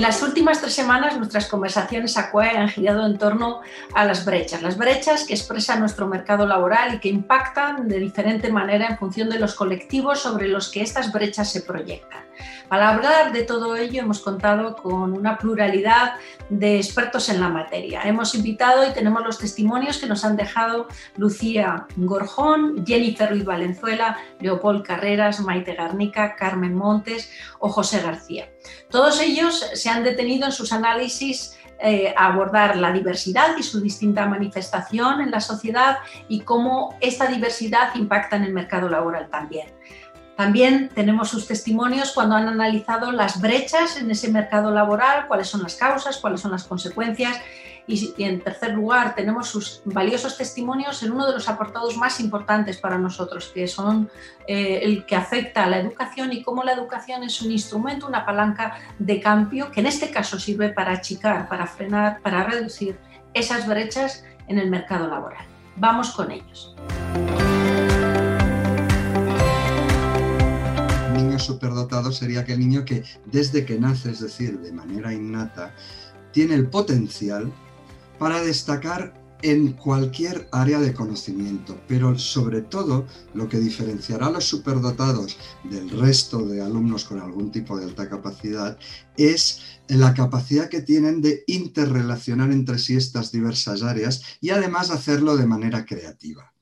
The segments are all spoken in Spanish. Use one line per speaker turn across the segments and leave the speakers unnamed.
En las últimas tres semanas nuestras conversaciones ACUE han girado en torno a las brechas, las brechas que expresa nuestro mercado laboral y que impactan de diferente manera en función de los colectivos sobre los que estas brechas se proyectan. Para hablar de todo ello hemos contado con una pluralidad de expertos en la materia. Hemos invitado y tenemos los testimonios que nos han dejado Lucía Gorjón, Jennifer Ruiz Valenzuela, Leopold Carreras, Maite Garnica, Carmen Montes o José García. Todos ellos se han detenido en sus análisis eh, a abordar la diversidad y su distinta manifestación en la sociedad y cómo esta diversidad impacta en el mercado laboral también. También tenemos sus testimonios cuando han analizado las brechas en ese mercado laboral, cuáles son las causas, cuáles son las consecuencias. Y, en tercer lugar, tenemos sus valiosos testimonios en uno de los apartados más importantes para nosotros, que son eh, el que afecta a la educación y cómo la educación es un instrumento, una palanca de cambio, que en este caso sirve para achicar, para frenar, para reducir esas brechas en el mercado laboral. Vamos con ellos.
Superdotado sería aquel niño que desde que nace, es decir, de manera innata, tiene el potencial para destacar en cualquier área de conocimiento, pero sobre todo lo que diferenciará a los superdotados del resto de alumnos con algún tipo de alta capacidad es la capacidad que tienen de interrelacionar entre sí estas diversas áreas y además hacerlo de manera creativa.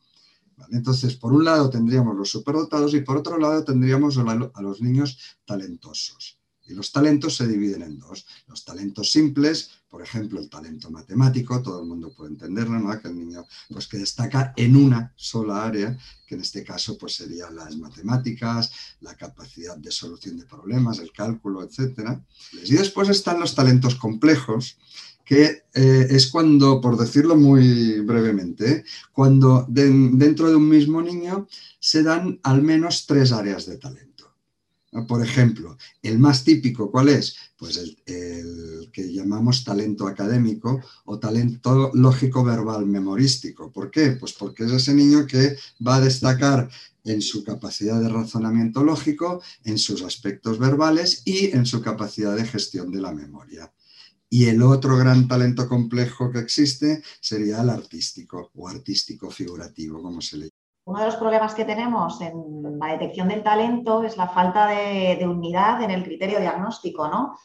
Entonces, por un lado tendríamos los superdotados y por otro lado tendríamos a los niños talentosos. Y los talentos se dividen en dos. Los talentos simples, por ejemplo, el talento matemático, todo el mundo puede entenderlo, ¿no? Que el niño pues, que destaca en una sola área, que en este caso pues, serían las matemáticas, la capacidad de solución de problemas, el cálculo, etc. Y después están los talentos complejos, que eh, es cuando, por decirlo muy brevemente, cuando dentro de un mismo niño se dan al menos tres áreas de talento. Por ejemplo, el más típico, ¿cuál es? Pues el, que llamamos talento académico o talento lógico verbal memorístico. ¿Por qué? Pues porque es ese niño que va a destacar en su capacidad de razonamiento lógico, en sus aspectos verbales y en su capacidad de gestión de la memoria. Y el otro gran talento complejo que existe sería el artístico o artístico figurativo, como se le.
Uno de los problemas que tenemos en la detección del talento es la falta de, de unidad en el criterio diagnóstico, ¿no?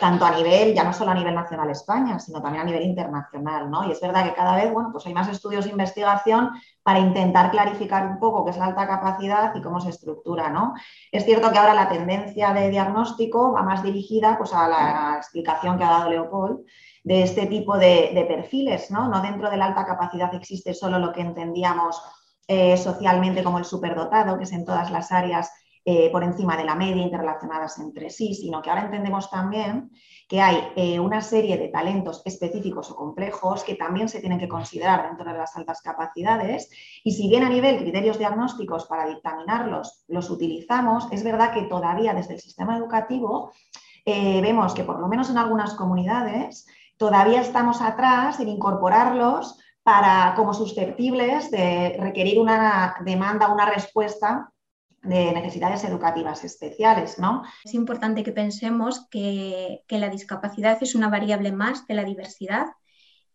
tanto a nivel, ya no solo a nivel nacional España, sino también a nivel internacional, ¿no? Y es verdad que cada vez, bueno, pues hay más estudios de investigación para intentar clarificar un poco qué es la alta capacidad y cómo se estructura, ¿no? Es cierto que ahora la tendencia de diagnóstico va más dirigida pues, a la explicación que ha dado Leopold de este tipo de, perfiles, ¿no? No dentro de la alta capacidad existe solo lo que entendíamos eh, socialmente como el superdotado, que es en todas las áreas eh, por encima de la media interrelacionadas entre sí, sino que ahora entendemos también que hay eh, una serie de talentos específicos o complejos que también se tienen que considerar dentro de las altas capacidades. Y si bien a nivel criterios diagnósticos para dictaminarlos los utilizamos, es verdad que todavía desde el sistema educativo vemos que por lo menos en algunas comunidades todavía estamos atrás en incorporarlos para, como susceptibles de requerir una demanda, una respuesta de necesidades educativas especiales, ¿no?
Es importante que pensemos que, la discapacidad es una variable más de la diversidad,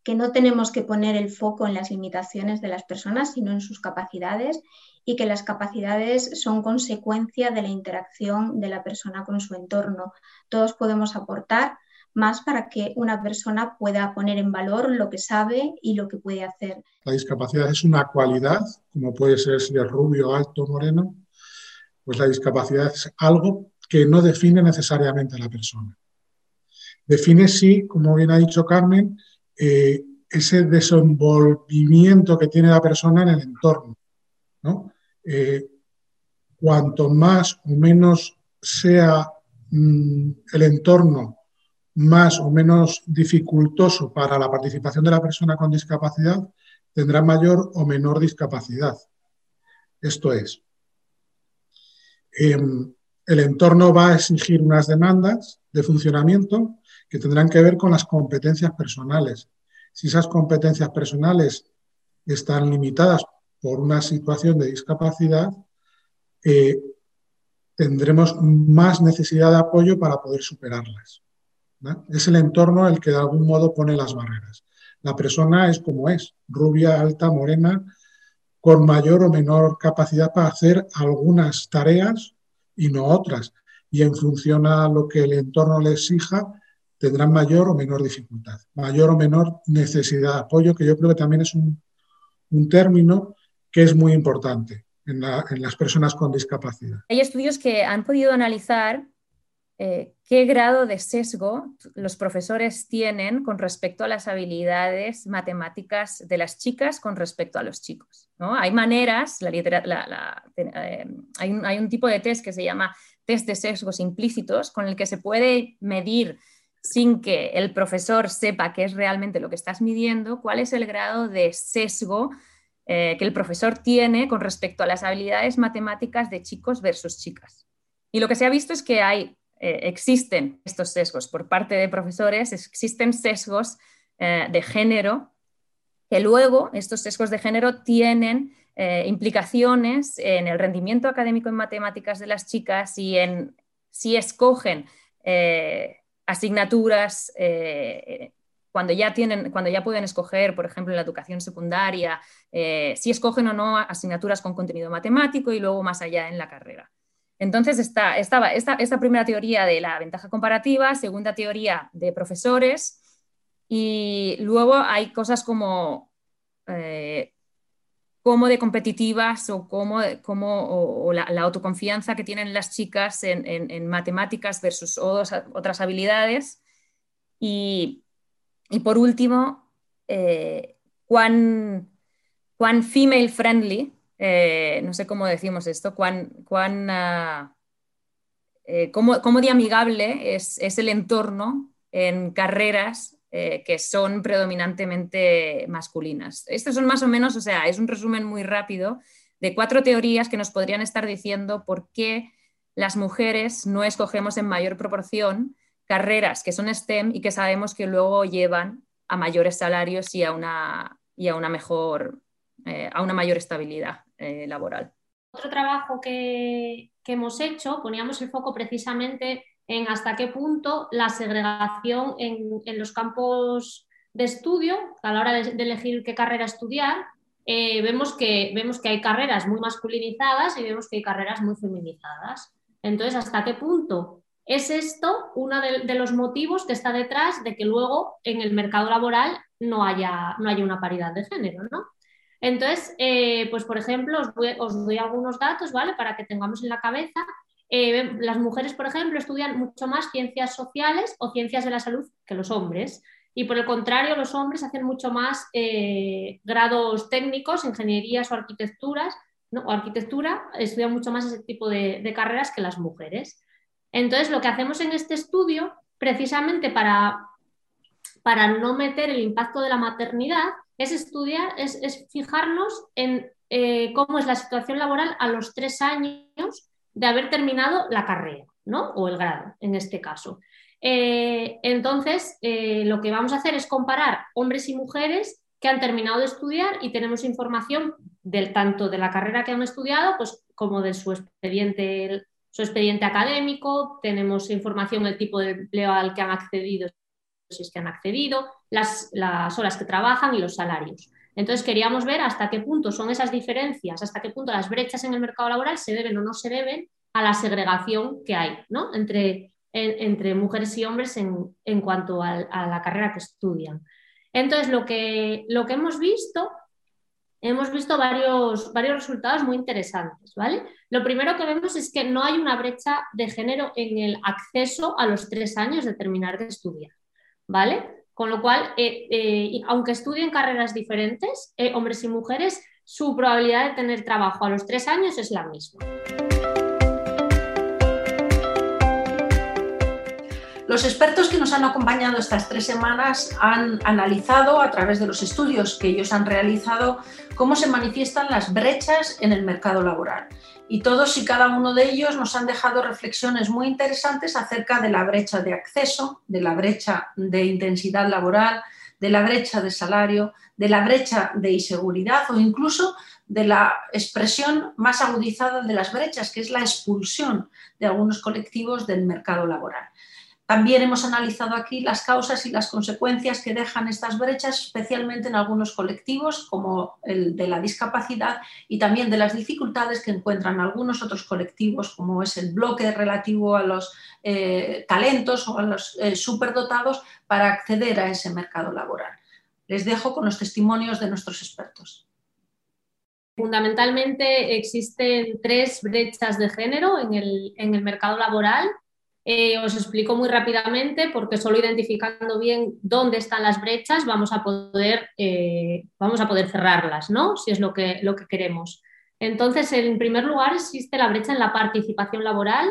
que no tenemos que poner el foco en las limitaciones de las personas, sino en sus capacidades y que las capacidades son consecuencia de la interacción de la persona con su entorno. Todos podemos aportar más para que una persona pueda poner en valor lo que sabe y lo que puede hacer.
La discapacidad es una cualidad, como puede ser si es rubio, alto, moreno, pues la discapacidad es algo que no define necesariamente a la persona. Define sí, como bien ha dicho Carmen, eh, ese desenvolvimiento que tiene la persona en el entorno. Eh, cuanto más o menos sea mm, el entorno más o menos dificultoso para la participación de la persona con discapacidad, tendrá mayor o menor discapacidad. Esto es, Em, el entorno va a exigir unas demandas de funcionamiento que tendrán que ver con las competencias personales. Si esas competencias personales están limitadas por una situación de discapacidad, eh, tendremos más necesidad de apoyo para poder superarlas. Es el entorno el que de algún modo pone las barreras. La persona es como es, rubia, alta, morena, con mayor o menor capacidad para hacer algunas tareas y no otras. Y en función a lo que el entorno le exija, tendrán mayor o menor dificultad, mayor o menor necesidad de apoyo, que yo creo que también es un, término que es muy importante en, en, las personas con discapacidad.
Hay estudios que han podido analizar eh, qué grado de sesgo los profesores tienen con respecto a las habilidades matemáticas de las chicas con respecto a los chicos. ¿no? Hay maneras, eh, hay, un, hay un tipo de test que se llama test de sesgos implícitos, con el que se puede medir sin que el profesor sepa qué es realmente lo que estás midiendo, cuál es el grado de sesgo eh, que el profesor tiene con respecto a las habilidades matemáticas de chicos versus chicas. Y lo que se ha visto es que hay eh, existen estos sesgos por parte de profesores, existen sesgos eh, de género, que luego estos sesgos de género tienen eh, implicaciones en el rendimiento académico en matemáticas de las chicas y en si escogen asignaturas cuando ya, tienen, cuando ya pueden escoger, por ejemplo, en la educación secundaria, si escogen o no asignaturas con contenido matemático y luego más allá en la carrera. Entonces estaba esta, primera teoría de la ventaja comparativa, segunda teoría de profesores y luego hay cosas como eh, cómo de competitivas o cómo, la, autoconfianza que tienen las chicas en, matemáticas versus otras habilidades. Y, por último, eh, cuán, cuán female friendly eh, no sé cómo decimos esto, cuán, cuán ah, eh, cómo, de amigable es, el entorno en carreras eh, que son predominantemente masculinas. Estos son más o menos, o sea, es un resumen muy rápido de cuatro teorías que nos podrían estar diciendo por qué las mujeres no escogemos en mayor proporción carreras que son STEM y que sabemos que luego llevan a mayores salarios y a una, y a una mejor, a una mayor estabilidad. Eh, laboral.
Otro trabajo que, hemos hecho, poníamos el foco precisamente en hasta qué punto la segregación en, los campos de estudio, a la hora de, elegir qué carrera estudiar, eh, vemos, que, vemos que hay carreras muy masculinizadas y vemos que hay carreras muy feminizadas. Entonces, ¿hasta qué punto es esto uno de, los motivos que está detrás de que luego en el mercado laboral no haya, no haya una paridad de género? ¿no? Entonces, eh, pues por ejemplo, os, doy algunos datos, ¿vale? Para que tengamos en la cabeza. Eh, las mujeres, por ejemplo, estudian mucho más ciencias sociales o ciencias de la salud que los hombres. Y por el contrario, los hombres hacen mucho más eh, grados técnicos, ingenierías o arquitecturas, o arquitectura, estudian mucho más ese tipo de, de carreras que las mujeres. Entonces, lo que hacemos en este estudio, precisamente para, para no meter el impacto de la maternidad, es estudiar, es, fijarnos en eh, cómo es la situación laboral a los tres años de haber terminado la carrera, ¿no? O el grado, en este caso. Eh, entonces, eh, lo que vamos a hacer es comparar hombres y mujeres que han terminado de estudiar y tenemos información del tanto de la carrera que han estudiado, pues como de su expediente, su expediente académico, tenemos información del tipo de empleo al que han accedido si es que han accedido, las, horas que trabajan y los salarios. Entonces queríamos ver hasta qué punto son esas diferencias, hasta qué punto las brechas en el mercado laboral se deben o no se deben a la segregación que hay ¿no? entre, entre mujeres y hombres en, cuanto a, la carrera que estudian. Entonces lo que, lo que hemos visto, hemos visto varios, varios resultados muy interesantes. ¿vale? Lo primero que vemos es que no hay una brecha de género en el acceso a los tres años de terminar de estudiar. ¿Vale? Con lo cual, eh, eh, aunque estudien carreras diferentes, eh, hombres y mujeres, su probabilidad de tener trabajo a los tres años es la misma.
Los expertos que nos han acompañado estas tres semanas han analizado a través de los estudios que ellos han realizado cómo se manifiestan las brechas en el mercado laboral y todos y cada uno de ellos nos han dejado reflexiones muy interesantes acerca de la brecha de acceso, de la brecha de intensidad laboral, de la brecha de salario, de la brecha de inseguridad o incluso de la expresión más agudizada de las brechas, que es la expulsión de algunos colectivos del mercado laboral. También hemos analizado aquí las causas y las consecuencias que dejan estas brechas, especialmente en algunos colectivos, como el de la discapacidad, y también de las dificultades que encuentran algunos otros colectivos, como es el bloque relativo a los eh, talentos o a los eh, superdotados, para acceder a ese mercado laboral. Les dejo con los testimonios de nuestros expertos.
Fundamentalmente existen tres brechas de género en el, en el mercado laboral eh, os explico muy rápidamente porque solo identificando bien dónde están las brechas vamos a poder, eh, vamos a poder cerrarlas, ¿no? Si es lo que, lo que queremos. Entonces, en primer lugar, existe la brecha en la participación laboral.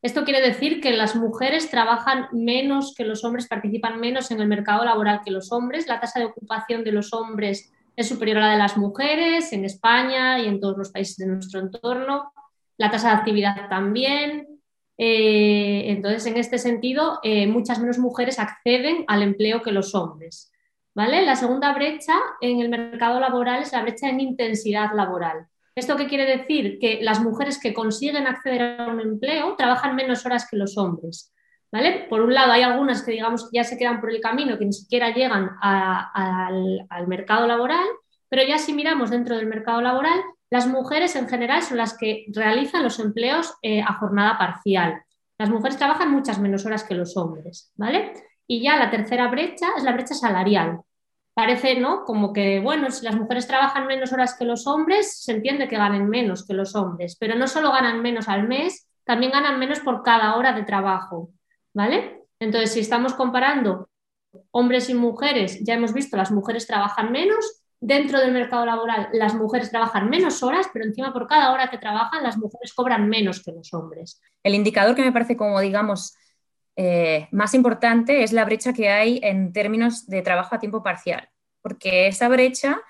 Esto quiere decir que las mujeres trabajan menos que los hombres, participan menos en el mercado laboral que los hombres. La tasa de ocupación de los hombres es superior a la de las mujeres en España y en todos los países de nuestro entorno. La tasa de actividad también. Eh, entonces, en este sentido, eh, muchas menos mujeres acceden al empleo que los hombres. ¿vale? La segunda brecha en el mercado laboral es la brecha en intensidad laboral. ¿Esto qué quiere decir? Que las mujeres que consiguen acceder a un empleo trabajan menos horas que los hombres. ¿Vale? Por un lado, hay algunas que digamos ya se quedan por el camino, que ni siquiera llegan al, al mercado laboral, pero ya si miramos dentro del mercado laboral, las mujeres en general son las que realizan los empleos eh, a jornada parcial. Las mujeres trabajan muchas menos horas que los hombres, ¿vale? Y ya la tercera brecha es la brecha salarial. Parece, ¿no? Como que, bueno, si las mujeres trabajan menos horas que los hombres, se entiende que ganen menos que los hombres, pero no solo ganan menos al mes, también ganan menos por cada hora de trabajo, ¿vale? Entonces, si estamos comparando hombres y mujeres, ya hemos visto, las mujeres trabajan menos, dentro del mercado laboral las mujeres trabajan menos horas, pero encima por cada hora que trabajan las mujeres cobran menos que los hombres.
El indicador que me parece como, digamos, eh, más importante es la brecha que hay en términos de trabajo a tiempo parcial, porque esa brecha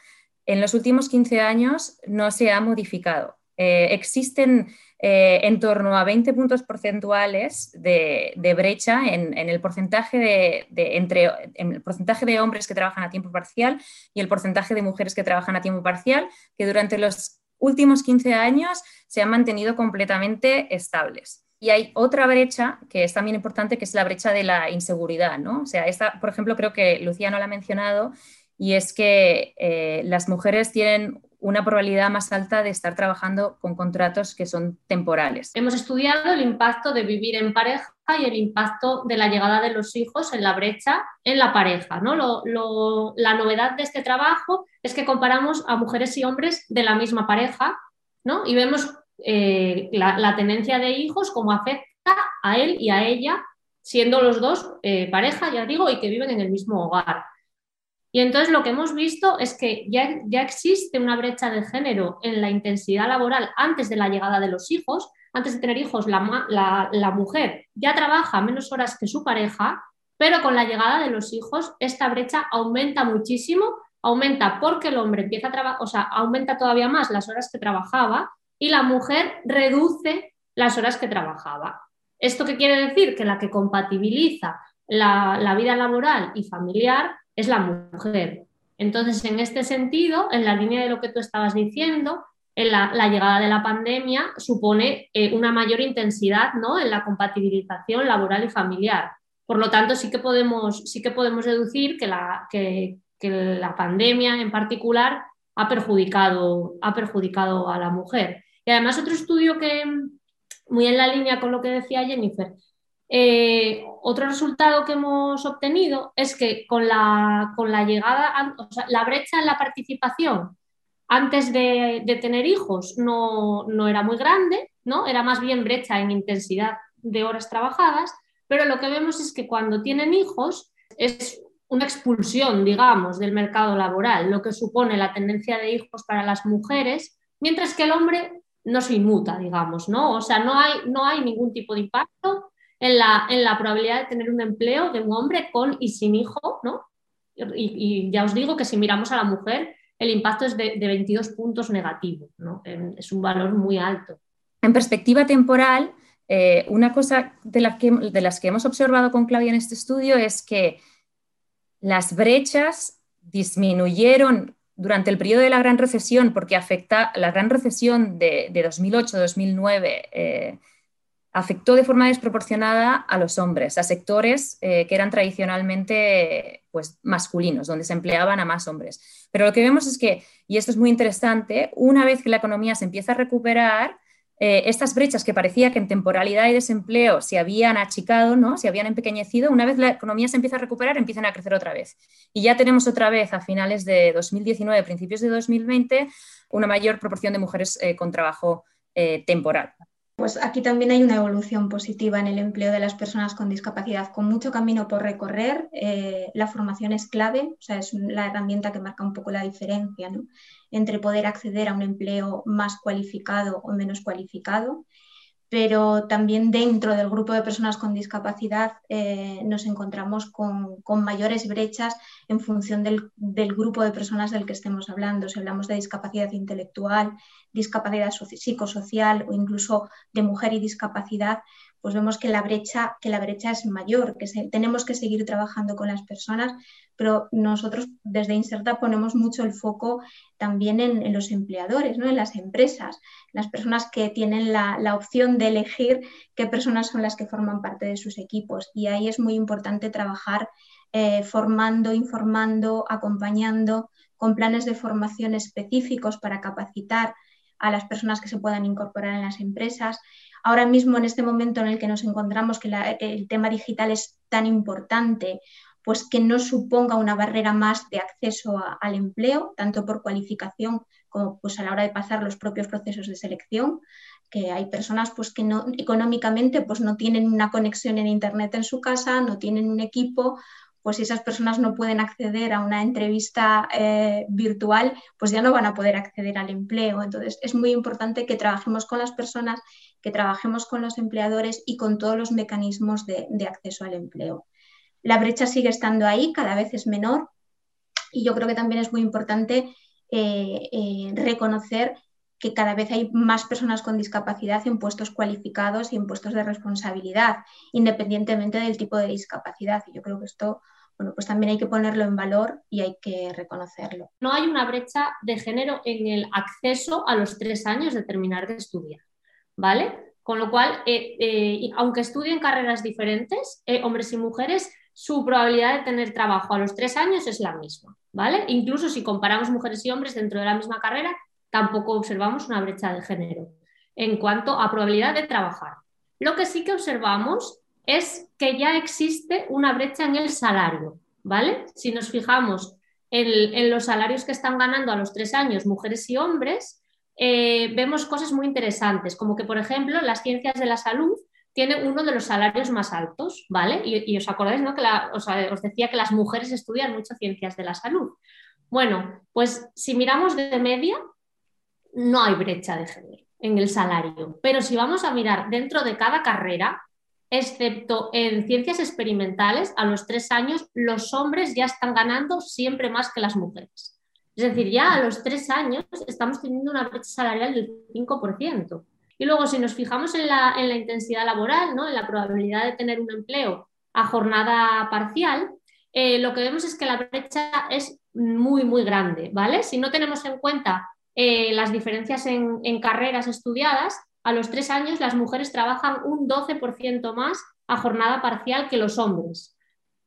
en los últimos 15 años no se ha modificado. Eh, existen eh, en torno a 20 puntos porcentuales de, brecha en, el porcentaje de, entre el porcentaje de hombres que trabajan a tiempo parcial y el porcentaje de mujeres que trabajan a tiempo parcial, que durante los últimos 15 años se han mantenido completamente estables. Y hay otra brecha que es también importante, que es la brecha de la inseguridad, ¿no? O sea, esta, por ejemplo, creo que Lucía no la ha mencionado, y es que eh, las mujeres tienen una probabilidad más alta de estar trabajando con contratos que son temporales.
Hemos estudiado el impacto de vivir en pareja y el impacto de la llegada de los hijos en la brecha en la pareja. ¿no? la novedad de este trabajo es que comparamos a mujeres y hombres de la misma pareja ¿no? y vemos eh, la, tendencia de hijos como afecta a él y a ella, siendo los dos eh, pareja, ya digo, y que viven en el mismo hogar. Y entonces lo que hemos visto es que ya, ya existe una brecha de género en la intensidad laboral antes de la llegada de los hijos. Antes de tener hijos, la, la, mujer ya trabaja menos horas que su pareja, pero con la llegada de los hijos, esta brecha aumenta muchísimo, aumenta porque el hombre empieza a trabajar, o sea, aumenta todavía más las horas que trabajaba y la mujer reduce las horas que trabajaba. ¿Esto qué quiere decir? Que la que compatibiliza la, la vida laboral y familiar es la mujer. Entonces, en este sentido, en la línea de lo que tú estabas diciendo, en la, llegada de la pandemia supone eh, una mayor intensidad ¿no? en la compatibilización laboral y familiar. Por lo tanto, sí que podemos, sí que podemos deducir que la, que, la pandemia en particular ha perjudicado, ha perjudicado a la mujer. Y además, otro estudio que, muy en la línea con lo que decía Jennifer, eh, otro resultado que hemos obtenido es que con la, con la llegada, la brecha en la participación antes de, tener hijos no, no, era muy grande, ¿no? era más bien brecha en intensidad de horas trabajadas, pero lo que vemos es que cuando tienen hijos es una expulsión, digamos, del mercado laboral, lo que supone la tendencia de hijos para las mujeres, mientras que el hombre no se inmuta, digamos, ¿no? O sea, no hay, no hay ningún tipo de impacto en la, en la probabilidad de tener un empleo de un hombre con y sin hijo, ¿no? Y, ya os digo que si miramos a la mujer, el impacto es de, 22 puntos negativos, ¿no? Es un valor muy alto.
En perspectiva temporal, eh, una cosa de, que, de las que hemos observado con Claudia en este estudio es que las brechas disminuyeron durante el periodo de la gran recesión, porque afecta la gran recesión de, de 2008-2009 afectó de forma desproporcionada a los hombres, a sectores eh, que eran tradicionalmente pues, masculinos, donde se empleaban a más hombres. Pero lo que vemos es que, y esto es muy interesante, una vez que la economía se empieza a recuperar, eh, estas brechas que parecía que en temporalidad y desempleo se habían achicado, ¿no? se habían empequeñecido, una vez la economía se empieza a recuperar, empiezan a crecer otra vez. Y ya tenemos otra vez a finales de 2019, principios de 2020, una mayor proporción de mujeres eh, con trabajo temporal.
Pues aquí también hay una evolución positiva en el empleo de las personas con discapacidad, con mucho camino por recorrer. Eh, la formación es clave, o sea, es la herramienta que marca un poco la diferencia entre poder acceder a un empleo más cualificado o menos cualificado pero también dentro del grupo de personas con discapacidad eh, nos encontramos con, mayores brechas en función del, del, grupo de personas del que estemos hablando. Si hablamos de discapacidad intelectual, discapacidad psicosocial o incluso de mujer y discapacidad, pues vemos que la brecha, que la brecha es mayor, que tenemos que seguir trabajando con las personas, pero nosotros desde Inserta ponemos mucho el foco también en, los empleadores, ¿no? en las empresas, las personas que tienen la, opción de elegir qué personas son las que forman parte de sus equipos. Y ahí es muy importante trabajar eh, formando, informando, acompañando con planes de formación específicos para capacitar a las personas que se puedan incorporar en las empresas. Ahora mismo en este momento en el que nos encontramos, que el tema digital es tan importante, pues que no suponga una barrera más de acceso al empleo, tanto por cualificación como pues a la hora de pasar los propios procesos de selección, que hay personas pues que no económicamente pues no tienen una conexión en internet en su casa, no tienen un equipo pues si esas personas no pueden acceder a una entrevista eh, virtual, pues ya no van a poder acceder al empleo. Entonces, es muy importante que trabajemos con las personas, que trabajemos con los empleadores y con todos los mecanismos de, acceso al empleo. La brecha sigue estando ahí, cada vez es menor y yo creo que también es muy importante eh, eh, reconocer que cada vez hay más personas con discapacidad en puestos cualificados y en puestos de responsabilidad, independientemente del tipo de discapacidad. Y yo creo que esto bueno, pues también hay que ponerlo en valor y hay que reconocerlo.
No hay una brecha de género en el acceso a los tres años de terminar de estudiar, ¿vale? Con lo cual, eh, eh, aunque estudien carreras diferentes, eh, hombres y mujeres, su probabilidad de tener trabajo a los tres años es la misma, ¿vale? Incluso si comparamos mujeres y hombres dentro de la misma carrera, tampoco observamos una brecha de género en cuanto a probabilidad de trabajar. Lo que sí que observamos es que ya existe una brecha en el salario, ¿vale? Si nos fijamos en, los salarios que están ganando a los tres años mujeres y hombres, eh, vemos cosas muy interesantes, como que, por ejemplo, las ciencias de la salud tienen uno de los salarios más altos, ¿vale? Y, os acordáis, ¿no? Que os, decía que las mujeres estudian mucho ciencias de la salud. Bueno, pues si miramos de media, no hay brecha de género en el salario, pero si vamos a mirar dentro de cada carrera, excepto en ciencias experimentales, a los tres años los hombres ya están ganando siempre más que las mujeres. Es decir, ya a los tres años estamos teniendo una brecha salarial del 5%. Y luego, si nos fijamos en la, intensidad laboral, ¿no? en la probabilidad de tener un empleo a jornada parcial, eh, lo que vemos es que la brecha es muy, muy grande, ¿vale? Si no tenemos en cuenta eh, las diferencias en, en carreras estudiadas, a los tres años las mujeres trabajan un 12% más a jornada parcial que los hombres.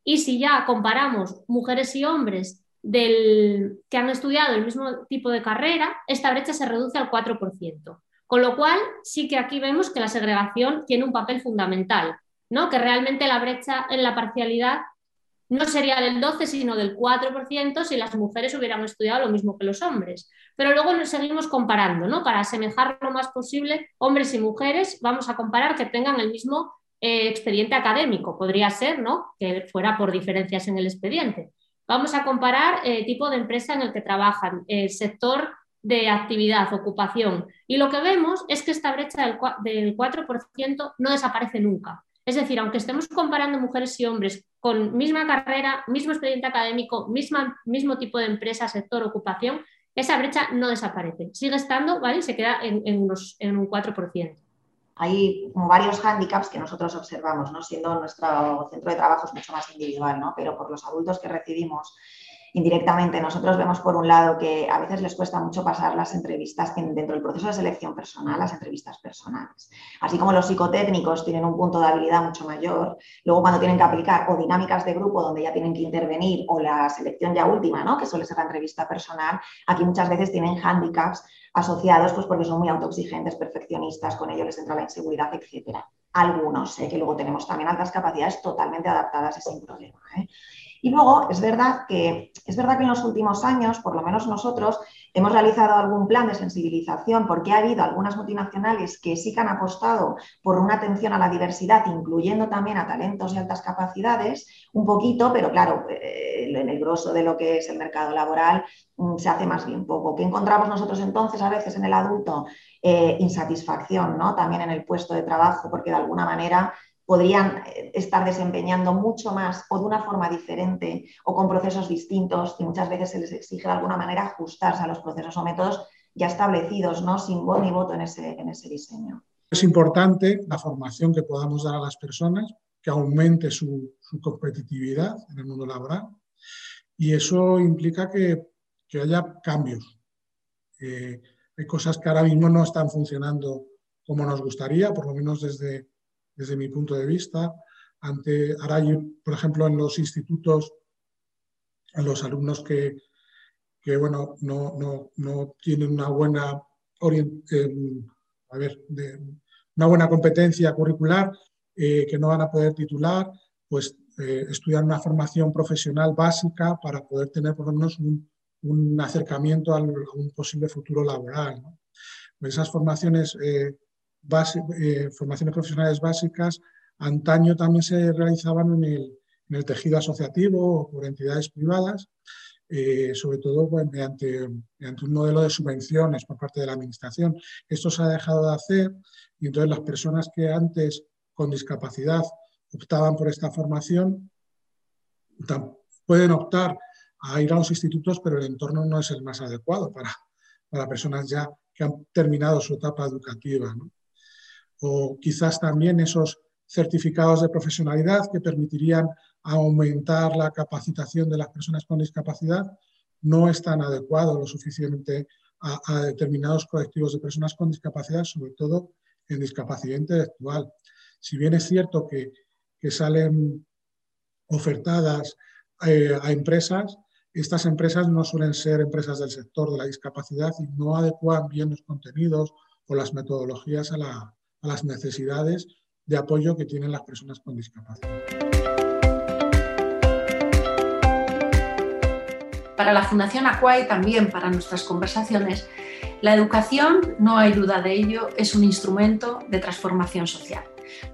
Y si ya comparamos mujeres y hombres del, que han estudiado el mismo tipo de carrera, esta brecha se reduce al 4%. Con lo cual, sí que aquí vemos que la segregación tiene un papel fundamental, ¿no? que realmente la brecha en la parcialidad no sería del 12, sino del 4% si las mujeres hubieran estudiado lo mismo que los hombres. Pero luego nos seguimos comparando, ¿no? Para asemejar lo más posible hombres y mujeres, vamos a comparar que tengan el mismo eh, expediente académico. Podría ser, ¿no? Que fuera por diferencias en el expediente. Vamos a comparar el eh, tipo de empresa en el que trabajan, el sector de actividad, ocupación. Y lo que vemos es que esta brecha del 4% no desaparece nunca. Es decir, aunque estemos comparando mujeres y hombres con misma carrera, mismo expediente académico, mismo tipo de empresa, sector, ocupación, esa brecha no desaparece. Sigue estando, ¿vale? Se queda en, un 4%.
Hay varios hándicaps que nosotros observamos, ¿no? Siendo nuestro centro de trabajo es mucho más individual, ¿no? Pero por los adultos que recibimos indirectamente nosotros vemos por un lado que a veces les cuesta mucho pasar las entrevistas dentro del proceso de selección personal, las entrevistas personales. Así como los psicotécnicos tienen un punto de habilidad mucho mayor, luego cuando tienen que aplicar o dinámicas de grupo donde ya tienen que intervenir o la selección ya última, ¿no? que suele ser la entrevista personal, aquí muchas veces tienen hándicaps asociados pues porque son muy autoexigentes, perfeccionistas, con ello les entra la inseguridad, etcétera. Algunos, ¿eh? que luego tenemos también altas capacidades totalmente adaptadas y sin problema. ¿eh? Y luego es verdad que es verdad que en los últimos años, por lo menos nosotros, hemos realizado algún plan de sensibilización porque ha habido algunas multinacionales que sí que han apostado por una atención a la diversidad, incluyendo también a talentos y altas capacidades, un poquito, pero claro, eh, en el grosso de lo que es el mercado laboral mm, se hace más bien poco. ¿Qué encontramos nosotros entonces a veces en el adulto? Eh, insatisfacción, ¿no? También en el puesto de trabajo, porque de alguna manera podrían eh, estar desempeñando mucho más o de una forma diferente o con procesos distintos y muchas veces se les exige de alguna manera ajustarse a los procesos o métodos ya establecidos, ¿no? sin voz ni voto en ese, en ese diseño.
Es importante la formación que podamos dar a las personas, que aumente su, competitividad en el mundo laboral y eso implica que, que haya cambios. Eh, hay cosas que ahora mismo no están funcionando como nos gustaría, por lo menos desde desde mi punto de vista. Ante, ahora, por ejemplo, en los institutos, a los alumnos que, bueno, no, tienen una buena, em, a ver, una buena competencia curricular, eh, que no van a poder titular, pues eh, estudiar una formación profesional básica para poder tener por lo menos un, acercamiento a un posible futuro laboral. Esas formaciones eh, eh, formaciones profesionales básicas, antaño también se realizaban en el, tejido asociativo o por entidades privadas, eh, sobre todo pues, mediante, un modelo de subvenciones por parte de la Administración. Esto se ha dejado de hacer y entonces las personas que antes con discapacidad optaban por esta formación pueden optar a ir a los institutos, pero el entorno no es el más adecuado para, para personas ya que han terminado su etapa educativa. ¿no? O quizás también esos certificados de profesionalidad que permitirían aumentar la capacitación de las personas con discapacidad no están adecuados lo suficiente a, determinados colectivos de personas con discapacidad, sobre todo en discapacidad intelectual. Si bien es cierto que, salen ofertadas eh, a empresas, estas empresas no suelen ser empresas del sector de la discapacidad y no adecuan bien los contenidos o las metodologías a la, a las necesidades de apoyo que tienen las personas con discapacidad.
Para la Fundación Acuay, también para nuestras conversaciones, la educación, no hay duda de ello, es un instrumento de transformación social.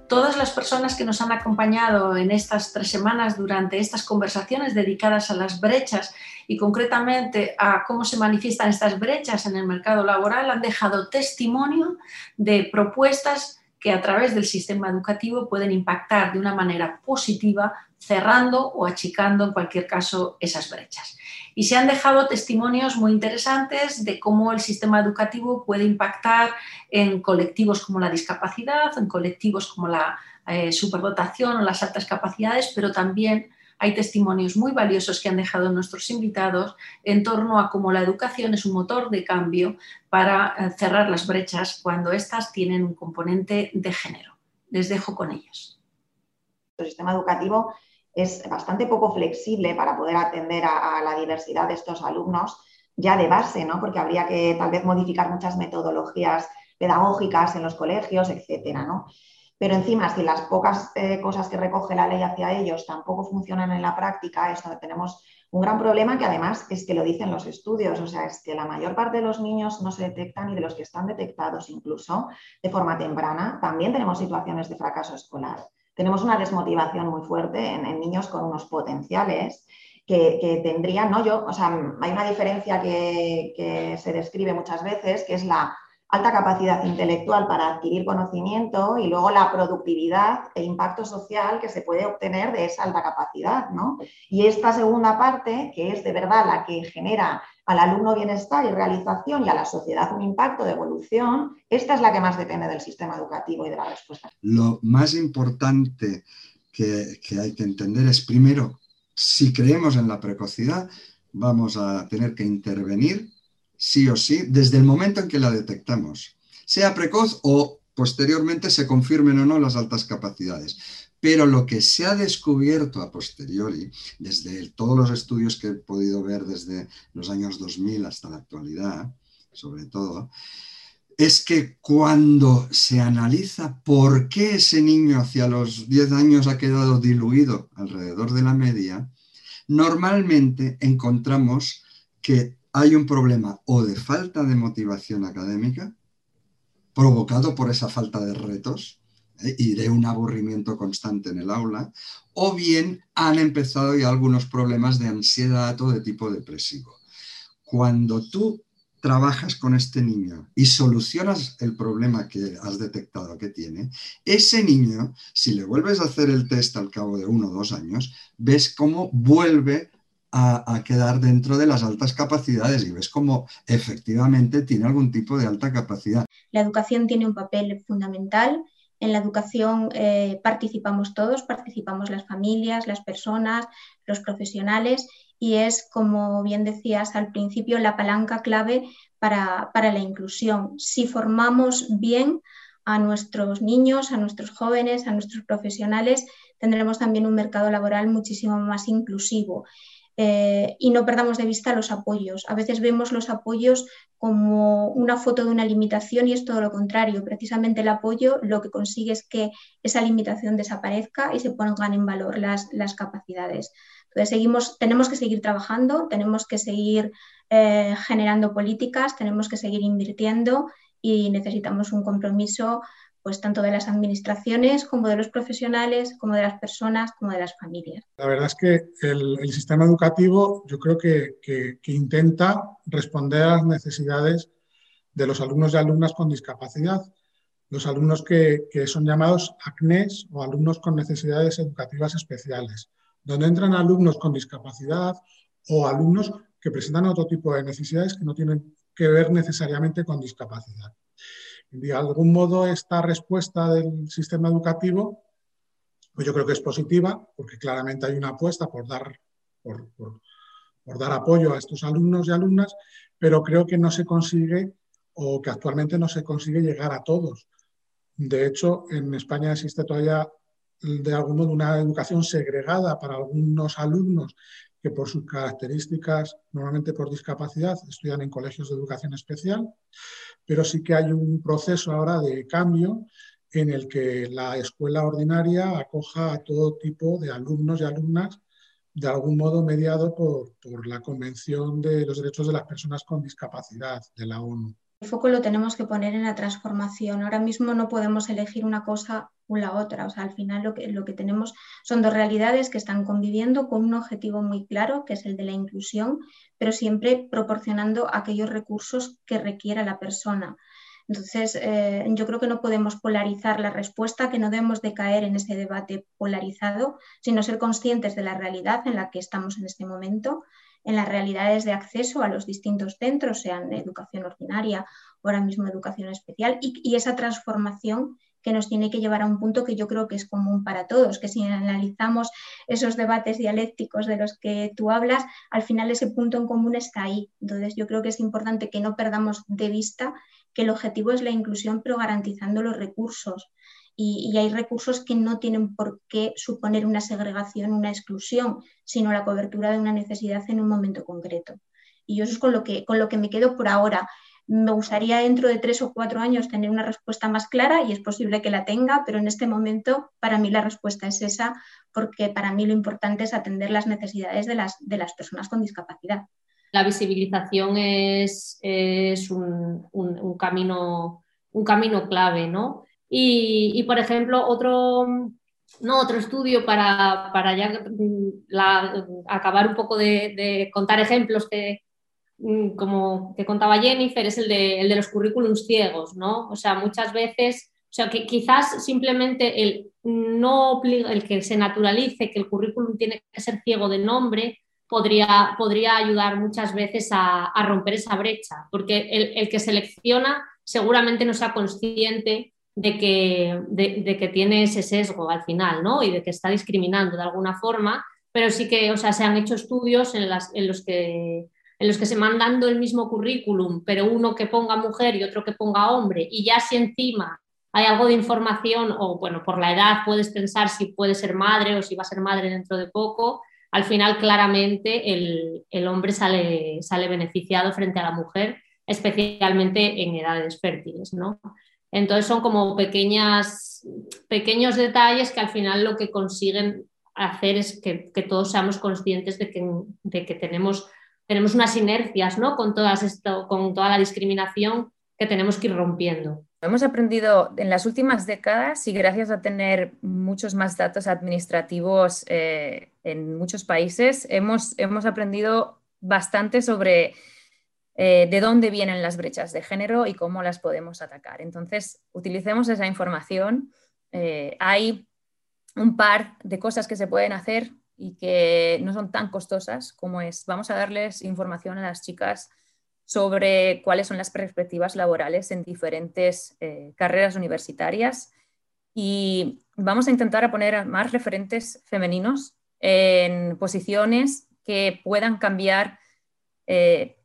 Todas las personas que nos han acompañado en estas tres semanas durante estas conversaciones dedicadas a las brechas y concretamente a cómo se manifiestan estas brechas en el mercado laboral han dejado testimonio de propuestas que a través del sistema educativo pueden impactar de una manera positiva, cerrando o achicando en cualquier caso esas brechas. Y se han dejado testimonios muy interesantes de cómo el sistema educativo puede impactar en colectivos como la discapacidad, en colectivos como la eh, superdotación o las altas capacidades, pero también hay testimonios muy valiosos que han dejado nuestros invitados en torno a cómo la educación es un motor de cambio para eh, cerrar las brechas cuando éstas tienen un componente de género. Les dejo con ellos.
El sistema educativo es bastante poco flexible para poder atender a, la diversidad de estos alumnos ya de base, ¿no? porque habría que tal vez modificar muchas metodologías pedagógicas en los colegios, etcétera, ¿no? Pero encima, si las pocas eh, cosas que recoge la ley hacia ellos tampoco funcionan en la práctica, es donde tenemos un gran problema que además es que lo dicen los estudios, o sea, es que la mayor parte de los niños no se detectan y de los que están detectados incluso de forma temprana, también tenemos situaciones de fracaso escolar. Tenemos una desmotivación muy fuerte en, niños con unos potenciales que, tendrían, ¿no? Yo, o sea, hay una diferencia que se describe muchas veces, que es la alta capacidad intelectual para adquirir conocimiento y luego la productividad e impacto social que se puede obtener de esa alta capacidad. ¿no? Y esta segunda parte, que es de verdad la que genera al alumno bienestar y realización y a la sociedad un impacto de evolución, esta es la que más depende del sistema educativo y de la respuesta.
Lo más importante que, que hay que entender es, primero, si creemos en la precocidad, vamos a tener que intervenir sí o sí desde el momento en que la detectamos, sea precoz o posteriormente se confirmen o no las altas capacidades. Pero lo que se ha descubierto a posteriori, desde todos los estudios que he podido ver desde los años 2000 hasta la actualidad, sobre todo, es que cuando se analiza por qué ese niño hacia los 10 años ha quedado diluido alrededor de la media, normalmente encontramos que hay un problema o de falta de motivación académica, provocado por esa falta de retos ¿eh? y de un aburrimiento constante en el aula, o bien han empezado ya algunos problemas de ansiedad o de tipo depresivo. Cuando tú trabajas con este niño y solucionas el problema que has detectado que tiene, ese niño, si le vuelves a hacer el test al cabo de uno o dos años, ves cómo vuelve a, quedar dentro de las altas capacidades y ves cómo efectivamente tiene algún tipo de alta capacidad.
La educación tiene un papel fundamental. En la educación eh, participamos todos, participamos las familias, las personas, los profesionales y es, como bien decías al principio, la palanca clave para, para la inclusión. Si formamos bien a nuestros niños, a nuestros jóvenes, a nuestros profesionales, tendremos también un mercado laboral muchísimo más inclusivo. Eh, y no perdamos de vista los apoyos. A veces vemos los apoyos como una foto de una limitación y es todo lo contrario. Precisamente el apoyo lo que consigue es que esa limitación desaparezca y se pongan en valor las, capacidades. Entonces, tenemos que seguir trabajando, tenemos que seguir eh, generando políticas, tenemos que seguir invirtiendo y necesitamos un compromiso pues tanto de las administraciones como de los profesionales, como de las personas, como de las familias.
La verdad es que el, sistema educativo yo creo que, intenta responder a las necesidades de los alumnos y alumnas con discapacidad, los alumnos que, que son llamados ACNES o alumnos con necesidades educativas especiales, donde entran alumnos con discapacidad o alumnos que presentan otro tipo de necesidades que no tienen que ver necesariamente con discapacidad de algún modo esta respuesta del sistema educativo, pues yo creo que es positiva, porque claramente hay una apuesta por dar, por, dar apoyo a estos alumnos y alumnas, pero creo que no se consigue o que actualmente no se consigue llegar a todos. De hecho, en España existe todavía de algún modo una educación segregada para algunos alumnos que por sus características, normalmente por discapacidad, estudian en colegios de educación especial pero sí que hay un proceso ahora de cambio en el que la escuela ordinaria acoja a todo tipo de alumnos y alumnas, de algún modo mediado por, por la Convención de los Derechos de las Personas con Discapacidad de la ONU.
El foco lo tenemos que poner en la transformación. Ahora mismo no podemos elegir una cosa o la otra. O sea, al final lo que, lo que tenemos son dos realidades que están conviviendo con un objetivo muy claro, que es el de la inclusión, pero siempre proporcionando aquellos recursos que requiera la persona. Entonces, eh, yo creo que no podemos polarizar la respuesta, que no debemos de caer en ese debate polarizado, sino ser conscientes de la realidad en la que estamos en este momento en las realidades de acceso a los distintos centros, sean de educación ordinaria o ahora mismo educación especial, y, esa transformación que nos tiene que llevar a un punto que yo creo que es común para todos, que si analizamos esos debates dialécticos de los que tú hablas, al final ese punto en común está ahí. Entonces yo creo que es importante que no perdamos de vista que el objetivo es la inclusión, pero garantizando los recursos y, hay recursos que no tienen por qué suponer una segregación, una exclusión, sino la cobertura de una necesidad en un momento concreto. Y eso es con lo que, con lo que me quedo por ahora. Me gustaría dentro de tres o cuatro años tener una respuesta más clara y es posible que la tenga, pero en este momento para mí la respuesta es esa, porque para mí lo importante es atender las necesidades de las, de las personas con discapacidad.
La visibilización es, es un, un, camino, un camino clave, ¿no? Y, por ejemplo, otro, no, otro estudio para, para ya acabar un poco de, contar ejemplos que, como que contaba Jennifer, es el de, el de los currículums ciegos, ¿no? O sea, muchas veces, o sea, que quizás simplemente el, no, el que se naturalice que el currículum tiene que ser ciego de nombre, podría, podría ayudar muchas veces a, romper esa brecha, porque el, el, que selecciona seguramente no sea consciente de que, de, que tiene ese sesgo al final, ¿no? Y de que está discriminando de alguna forma, pero sí que, o sea, se han hecho estudios en los que en los que se van dando el mismo currículum, pero uno que ponga mujer y otro que ponga hombre, y ya si encima hay algo de información o, bueno, por la edad puedes pensar si puede ser madre o si va a ser madre dentro de poco, al final claramente el, hombre sale, sale beneficiado frente a la mujer, especialmente en edades fértiles, ¿no? Entonces son como pequeñas, pequeños detalles que al final lo que consiguen hacer es que, todos seamos conscientes de que, de que tenemos tenemos unas inercias ¿no? con, todas esto, con toda la discriminación que tenemos que ir rompiendo.
Hemos aprendido en las últimas décadas y gracias a tener muchos más datos administrativos eh, en muchos países, hemos, hemos aprendido bastante sobre eh, de dónde vienen las brechas de género y cómo las podemos atacar. Entonces, utilicemos esa información. Eh, hay un par de cosas que se pueden hacer y que no son tan costosas como es, vamos a darles información a las chicas sobre cuáles son las perspectivas laborales en diferentes eh, carreras universitarias y vamos a intentar a poner más referentes femeninos en posiciones que puedan cambiar, eh,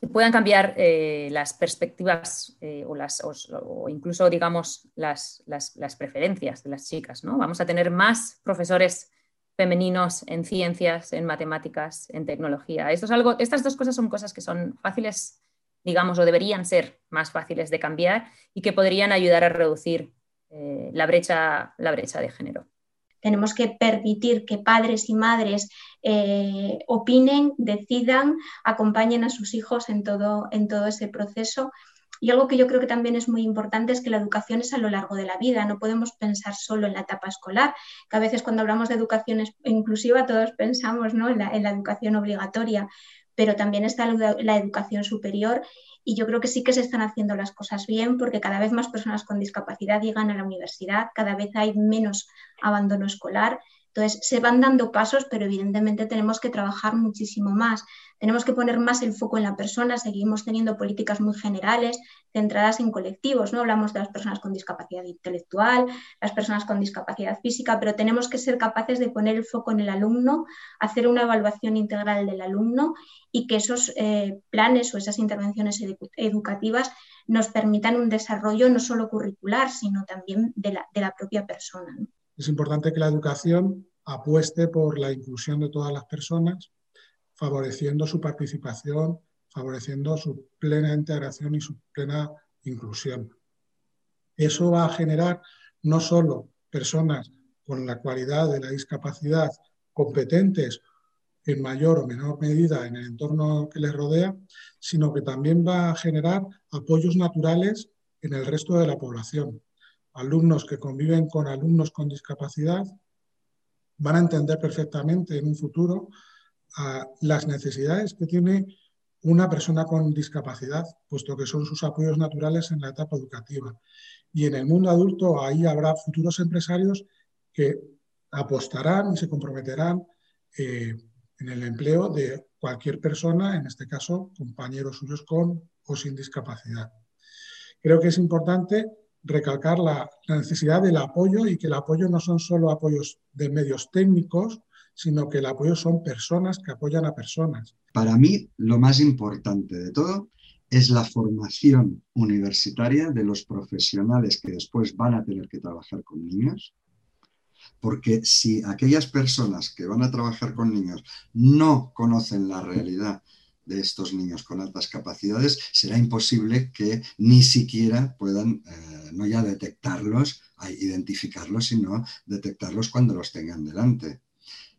que puedan cambiar eh, las perspectivas o, incluso, digamos, las, las, las, preferencias de las chicas. ¿no? Vamos a tener más profesores femeninos en ciencias, en matemáticas, en tecnología. Algo, estas dos cosas son cosas que son fáciles, digamos, o deberían ser más fáciles de cambiar y que podrían ayudar a reducir eh, la, brecha, la brecha de género.
Tenemos que permitir que padres y madres eh, opinen, decidan, acompañen a sus hijos en todo, en todo ese proceso y algo que yo creo que también es muy importante es que la educación es a lo largo de la vida, no podemos pensar solo en la etapa escolar, que a veces cuando hablamos de educación inclusiva todos pensamos ¿no? en, la, educación obligatoria, pero también está la educación superior y yo creo que sí que se están haciendo las cosas bien porque cada vez más personas con discapacidad llegan a la universidad, cada vez hay menos abandono escolar. Entonces, se van dando pasos, pero evidentemente tenemos que trabajar muchísimo más. Tenemos que poner más el foco en la persona, seguimos teniendo políticas muy generales, centradas en colectivos, ¿no? Hablamos de las personas con discapacidad intelectual, las personas con discapacidad física, pero tenemos que ser capaces de poner el foco en el alumno, hacer una evaluación integral del alumno y que esos eh, planes o esas intervenciones educativas nos permitan un desarrollo no solo curricular, sino también de la, propia persona.
Es importante que la educación apueste por la inclusión de todas las personas, favoreciendo su participación, favoreciendo su plena integración y su plena inclusión. Eso va a generar no solo personas con la cualidad de la discapacidad competentes en mayor o menor medida en el entorno que les rodea, sino que también va a generar apoyos naturales en el resto de la población alumnos que conviven con alumnos con discapacidad van a entender perfectamente en un futuro ah, las necesidades que tiene una persona con discapacidad, puesto que son sus apoyos naturales en la etapa educativa. Y en el mundo adulto ahí habrá futuros empresarios que apostarán y se comprometerán eh, en el empleo de cualquier persona, en este caso compañeros suyos con o sin discapacidad. Creo que es importante recalcar la, necesidad del apoyo y que el apoyo no son solo apoyos de medios técnicos, sino que el apoyo son personas que apoyan a personas.
Para mí, lo más importante de todo es la formación universitaria de los profesionales que después van a tener que trabajar con niños, porque si aquellas personas que van a trabajar con niños no conocen la realidad de estos niños con altas capacidades, será imposible que ni siquiera puedan eh, no ya detectarlos, identificarlos, sino detectarlos cuando los tengan delante.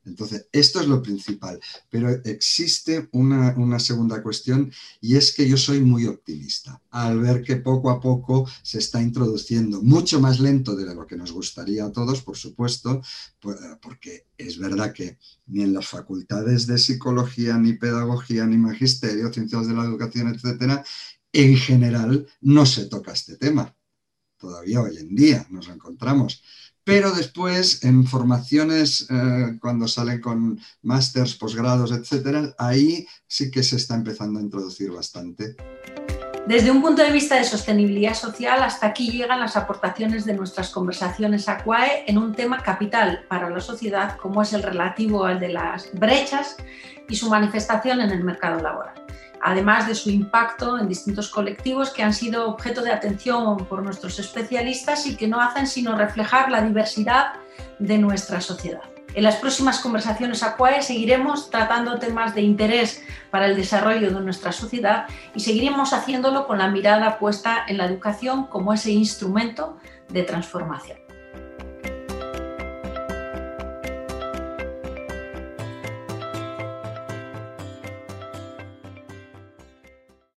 Entonces, esto es lo principal. Pero existe una, segunda cuestión y es que yo soy muy optimista al ver que poco a poco se está introduciendo, mucho más lento de lo que nos gustaría a todos, por supuesto, porque es verdad que ni en las facultades de psicología, ni pedagogía, ni magisterio, ciencias de la educación, etcétera, en general no se toca este tema. Todavía hoy en día nos encontramos pero después en formaciones, eh, cuando salen con másters, posgrados, etcétera, ahí sí que se está empezando a introducir bastante.
Desde un punto de vista de sostenibilidad social, hasta aquí llegan las aportaciones de nuestras conversaciones AQUAE en un tema capital para la sociedad como es el relativo al de las brechas y su manifestación en el mercado laboral, además de su impacto en distintos colectivos que han sido objeto de atención por nuestros especialistas y que no hacen sino reflejar la diversidad de nuestra sociedad. En las próximas conversaciones ACUAE seguiremos tratando temas de interés para el desarrollo de nuestra sociedad y seguiremos haciéndolo con la mirada puesta en la educación como ese instrumento de transformación.